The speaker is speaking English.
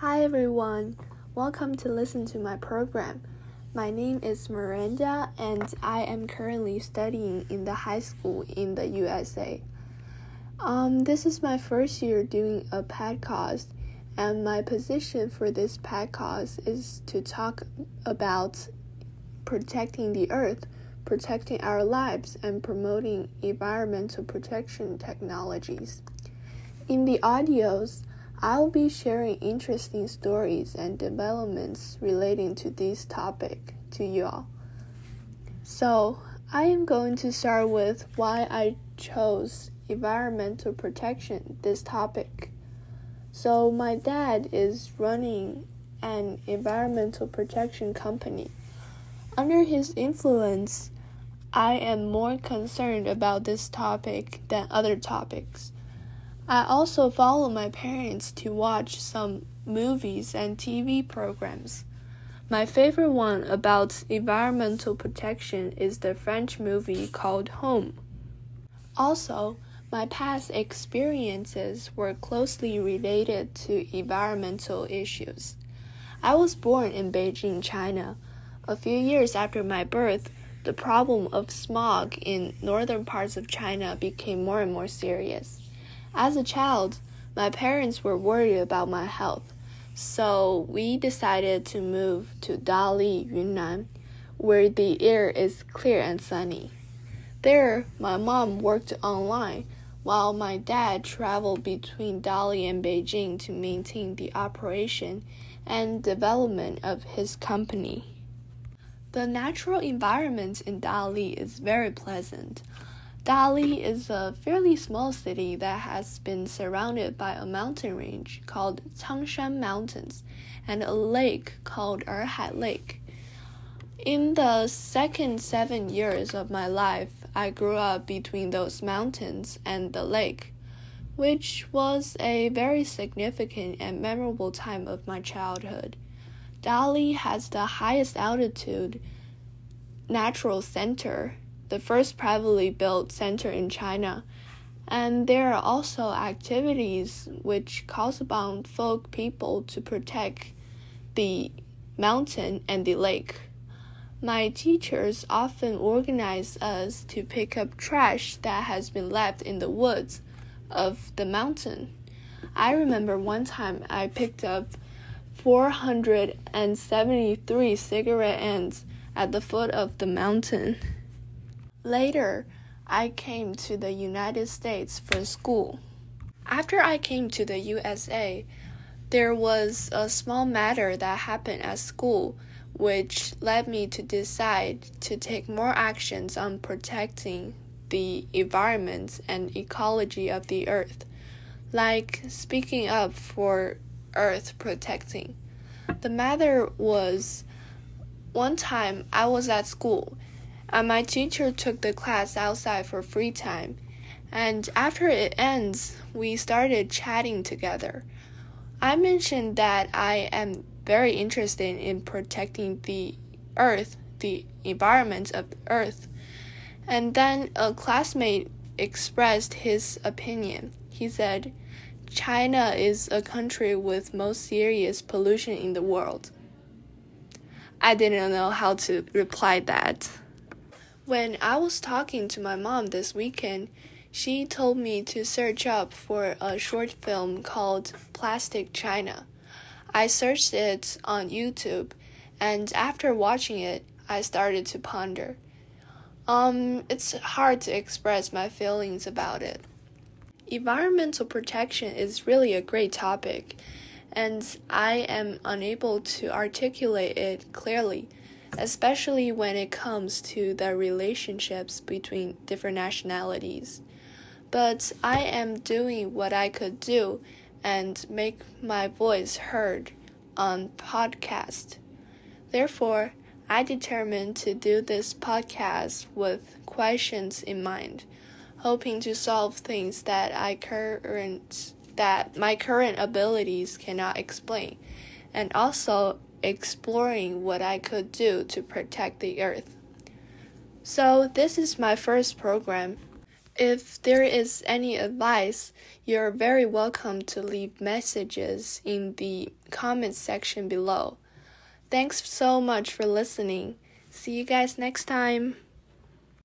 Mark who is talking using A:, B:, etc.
A: Hi everyone, welcome to listen to my program. My name is Miranda and I am currently studying in the high school in the USA. Um, this is my first year doing a podcast, and my position for this podcast is to talk about protecting the earth, protecting our lives, and promoting environmental protection technologies. In the audios, I'll be sharing interesting stories and developments relating to this topic to you all. So, I am going to start with why I chose environmental protection this topic. So, my dad is running an environmental protection company. Under his influence, I am more concerned about this topic than other topics. I also follow my parents to watch some movies and TV programs. My favorite one about environmental protection is the French movie called Home. Also, my past experiences were closely related to environmental issues. I was born in Beijing, China. A few years after my birth, the problem of smog in northern parts of China became more and more serious. As a child, my parents were worried about my health, so we decided to move to Dali, Yunnan, where the air is clear and sunny. There, my mom worked online while my dad traveled between Dali and Beijing to maintain the operation and development of his company. The natural environment in Dali is very pleasant. Dali is a fairly small city that has been surrounded by a mountain range called Cangshan Mountains and a lake called Erhai Lake. In the second seven years of my life, I grew up between those mountains and the lake, which was a very significant and memorable time of my childhood. Dali has the highest altitude natural center the first privately built center in China. And there are also activities which calls upon folk people to protect the mountain and the lake. My teachers often organize us to pick up trash that has been left in the woods of the mountain. I remember one time I picked up 473 cigarette ends at the foot of the mountain. Later, I came to the United States for school. After I came to the USA, there was a small matter that happened at school which led me to decide to take more actions on protecting the environment and ecology of the earth, like speaking up for earth protecting. The matter was one time I was at school and my teacher took the class outside for free time. And after it ends, we started chatting together. I mentioned that I am very interested in protecting the earth, the environment of the earth. And then a classmate expressed his opinion. He said, China is a country with most serious pollution in the world. I didn't know how to reply that. When I was talking to my mom this weekend, she told me to search up for a short film called Plastic China. I searched it on YouTube, and after watching it, I started to ponder. Um, it's hard to express my feelings about it. Environmental protection is really a great topic, and I am unable to articulate it clearly especially when it comes to the relationships between different nationalities. But I am doing what I could do and make my voice heard on podcast. Therefore, I determined to do this podcast with questions in mind, hoping to solve things that I current that my current abilities cannot explain, and also exploring what I could do to protect the earth. So, this is my first program. If there is any advice, you're very welcome to leave messages in the comments section below. Thanks so much for listening. See you guys next time.